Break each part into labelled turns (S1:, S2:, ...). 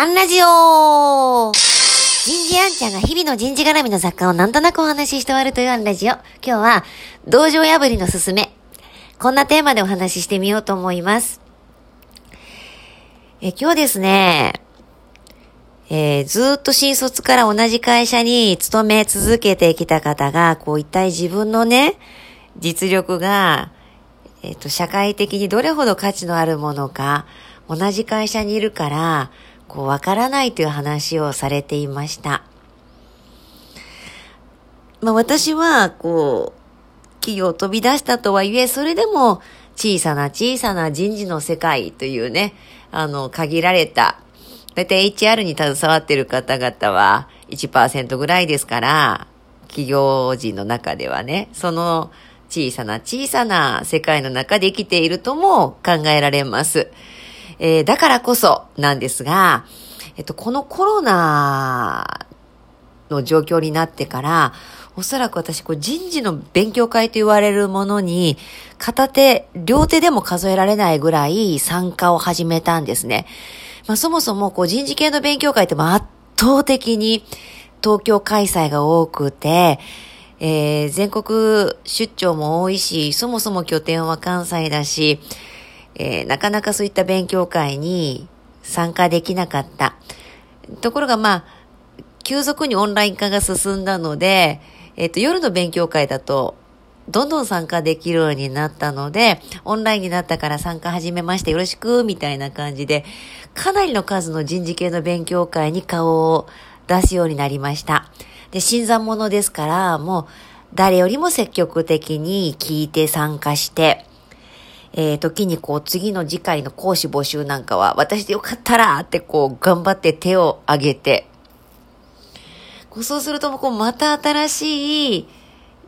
S1: アンラジオ人事アンちゃんが日々の人事絡みの雑貨をなんとなくお話しして終わるというアンラジオ。今日は、道場破りのすすめ。こんなテーマでお話ししてみようと思います。え、今日ですね、えー、ずっと新卒から同じ会社に勤め続けてきた方が、こう一体自分のね、実力が、えっ、ー、と、社会的にどれほど価値のあるものか、同じ会社にいるから、こう、わからないという話をされていました。まあ私は、こう、企業を飛び出したとはいえ、それでも小さな小さな人事の世界というね、あの、限られただいたい HR に携わっている方々は1%ぐらいですから、企業人の中ではね、その小さな小さな世界の中で生きているとも考えられます。えー、だからこそなんですが、えっと、このコロナの状況になってから、おそらく私、こう人事の勉強会と言われるものに、片手、両手でも数えられないぐらい参加を始めたんですね。まあ、そもそもこう人事系の勉強会って圧倒的に東京開催が多くて、えー、全国出張も多いし、そもそも拠点は関西だし、えー、なかなかそういった勉強会に参加できなかった。ところがまあ、急速にオンライン化が進んだので、えっ、ー、と、夜の勉強会だとどんどん参加できるようになったので、オンラインになったから参加始めましたよろしく、みたいな感じで、かなりの数の人事系の勉強会に顔を出すようになりました。で、新参者ですから、もう誰よりも積極的に聞いて参加して、えー、時にこう次の次回の講師募集なんかは私でよかったらってこう頑張って手を挙げて、こうそうするとこうまた新しい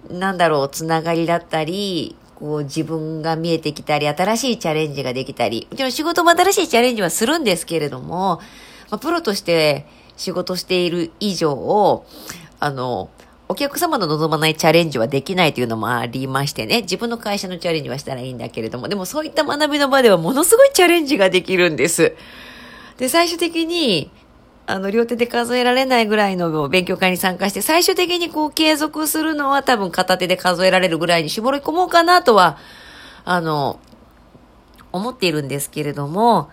S1: なんだろう、つながりだったり、こう自分が見えてきたり、新しいチャレンジができたり、もちろん仕事も新しいチャレンジはするんですけれども、まあ、プロとして仕事している以上、あの、お客様の望まないチャレンジはできないというのもありましてね、自分の会社のチャレンジはしたらいいんだけれども、でもそういった学びの場ではものすごいチャレンジができるんです。で、最終的に、あの、両手で数えられないぐらいの勉強会に参加して、最終的にこう継続するのは多分片手で数えられるぐらいに絞り込もうかなとは、あの、思っているんですけれども、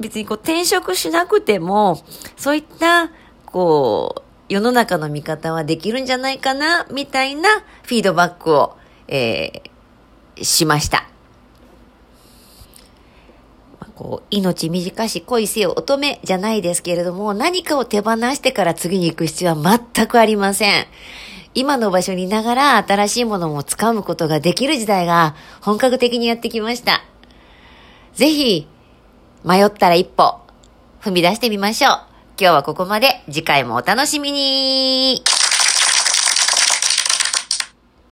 S1: 別にこう転職しなくても、そういった、こう、世の中の見方はできるんじゃないかな、みたいなフィードバックを、えー、しました。こう、命短し恋せよ乙女じゃないですけれども、何かを手放してから次に行く必要は全くありません。今の場所にいながら新しいものも掴むことができる時代が本格的にやってきました。ぜひ、迷ったら一歩、踏み出してみましょう。今日はここまで。次回もお楽しみに